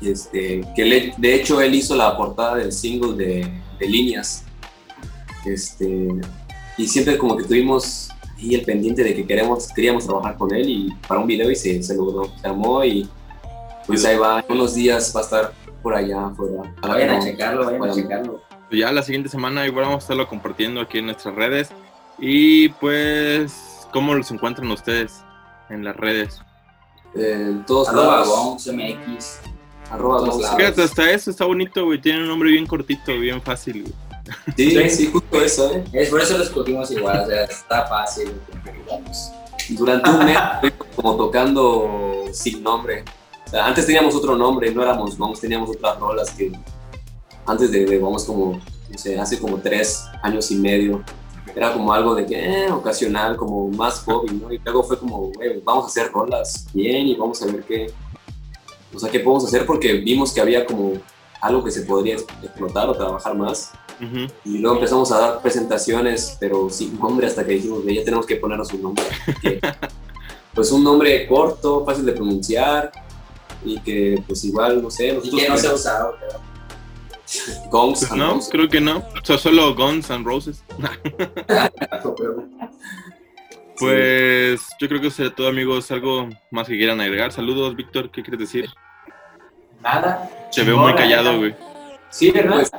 Este, que le- de hecho él hizo la portada del single de, de Líneas. Este, y siempre como que tuvimos ahí el pendiente de que queremos, queríamos trabajar con él y para un video y se, se logró. Se armó y pues ahí va. En unos días va a estar por allá afuera. Vayan a checarlo, vayan a checarlo. Pues ya la siguiente semana igual vamos a estarlo compartiendo aquí en nuestras redes. Y pues, ¿cómo los encuentran ustedes en las redes? En todos Arroba lados. MX. Arroba todos Gonz. lados. Fíjate, hasta eso está bonito, güey. Tiene un nombre bien cortito, bien fácil, güey. Sí, sí, justo eso, ¿eh? Es por eso lo escogimos igual, o sea, está fácil. digamos. Durante un mes como tocando sin nombre. O sea, antes teníamos otro nombre, no éramos Gongs, teníamos otras rolas que antes de, de Gongs como, no sé, hace como tres años y medio. Era como algo de que, eh, ocasional, como más hobby, ¿no? Y luego fue como, güey, vamos a hacer rolas bien y vamos a ver qué, o sea, qué podemos hacer porque vimos que había como algo que se podría explotar o trabajar más. Ujú. Y luego empezamos a dar presentaciones, pero sin nombre, hasta que dijimos, "Ve, ya tenemos que ponernos un nombre. Que, pues un nombre corto, fácil de pronunciar y que pues igual, no sé, Y que no se ha usado, pero- Gongs Pues and no, Roses. creo que no. O sea, solo Guns and Roses. Pues yo creo que será todo, amigos. Algo más que quieran agregar. Saludos, Víctor. ¿Qué quieres decir? Nada. Te veo muy callado, güey. Sí, ¿verdad? Pues,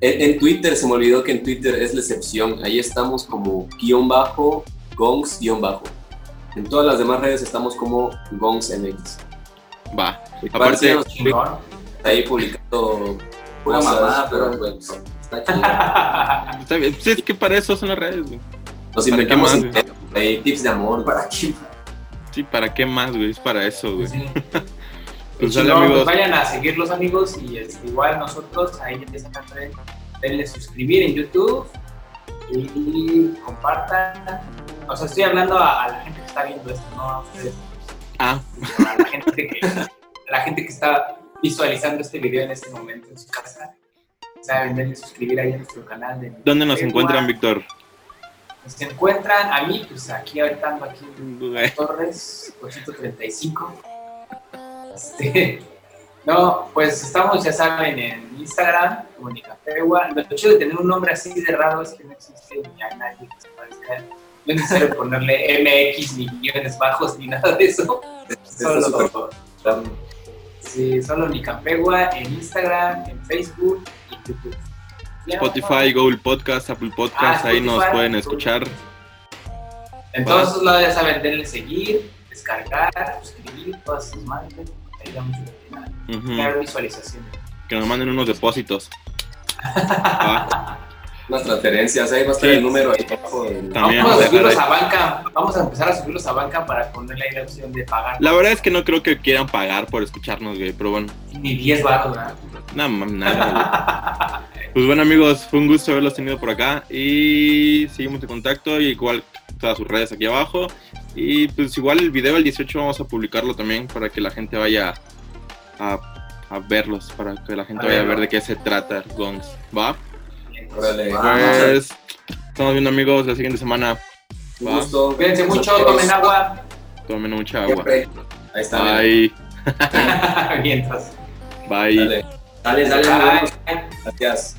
En, en Twitter, se me olvidó que en Twitter es la excepción. Ahí estamos como guion bajo, gongs guion bajo. En todas las demás redes estamos como gongs MX. Va. Aparte, ahí publicando Pura cosas, mamada, pero pues, está chido. está bien. Sí, es que para eso son las redes, güey. nos ¿para qué inventamos tips de amor. ¿Para qué? Sí, ¿para qué más, güey? Es para eso, güey. Sí. Pues amigos. pues vayan a seguirlos amigos y este, igual nosotros ahí en esa canal denle suscribir en YouTube y compartan. O sea, estoy hablando a, a la gente que está viendo esto, no a ustedes, Ah, a la gente que, a la gente que está visualizando este video en este momento en su casa. Saben, denle suscribir ahí a nuestro canal. De ¿dónde nos encuentran, Víctor? Se encuentran a mí, pues aquí ahorita ando aquí en. Torres 835. Este, no, pues estamos, ya saben, en Instagram, como Nicapegua. Lo chido de tener un nombre así de raro es que no existe ni a nadie que se parezca. No es necesario ponerle MX, ni guiones bajos, ni nada de eso. Solo, sí, solo Nicapegua en Instagram, en Facebook y YouTube. Spotify, Google Podcast, Apple Podcast, Ah, ahí nos pueden escuchar. En todos esos lados ya saben, denle seguir, descargar, suscribir, todas sus manos. Ayuda mucho a crear visualizaciones. Que nos manden unos depósitos. Va. Unas transferencias, ahí va a estar Sí. el número ahí También Vamos a subirlos a banca. Vamos a empezar a subirlos a banca para ponerle ahí la opción de pagar. La verdad es que no creo que quieran pagar por escucharnos, güey, pero bueno, Ni 10 baros, ¿verdad? nada, más, nada. güey. Pues bueno, amigos, fue un gusto haberlos tenido por acá y seguimos en contacto y igual todas sus redes aquí abajo. Y pues igual el video el 18 vamos a publicarlo también para que la gente vaya a, a verlos, para que la gente A vaya a ver de qué se trata Gongs. ¿Va? Órale. Pues, estamos viendo amigos la siguiente semana. Un gusto. Cuídense mucho, tomen agua. Tomen mucha agua. Siempre. Ahí está. Bye. Mientras. Bye. Dale, dale, dale. Bye. Gracias.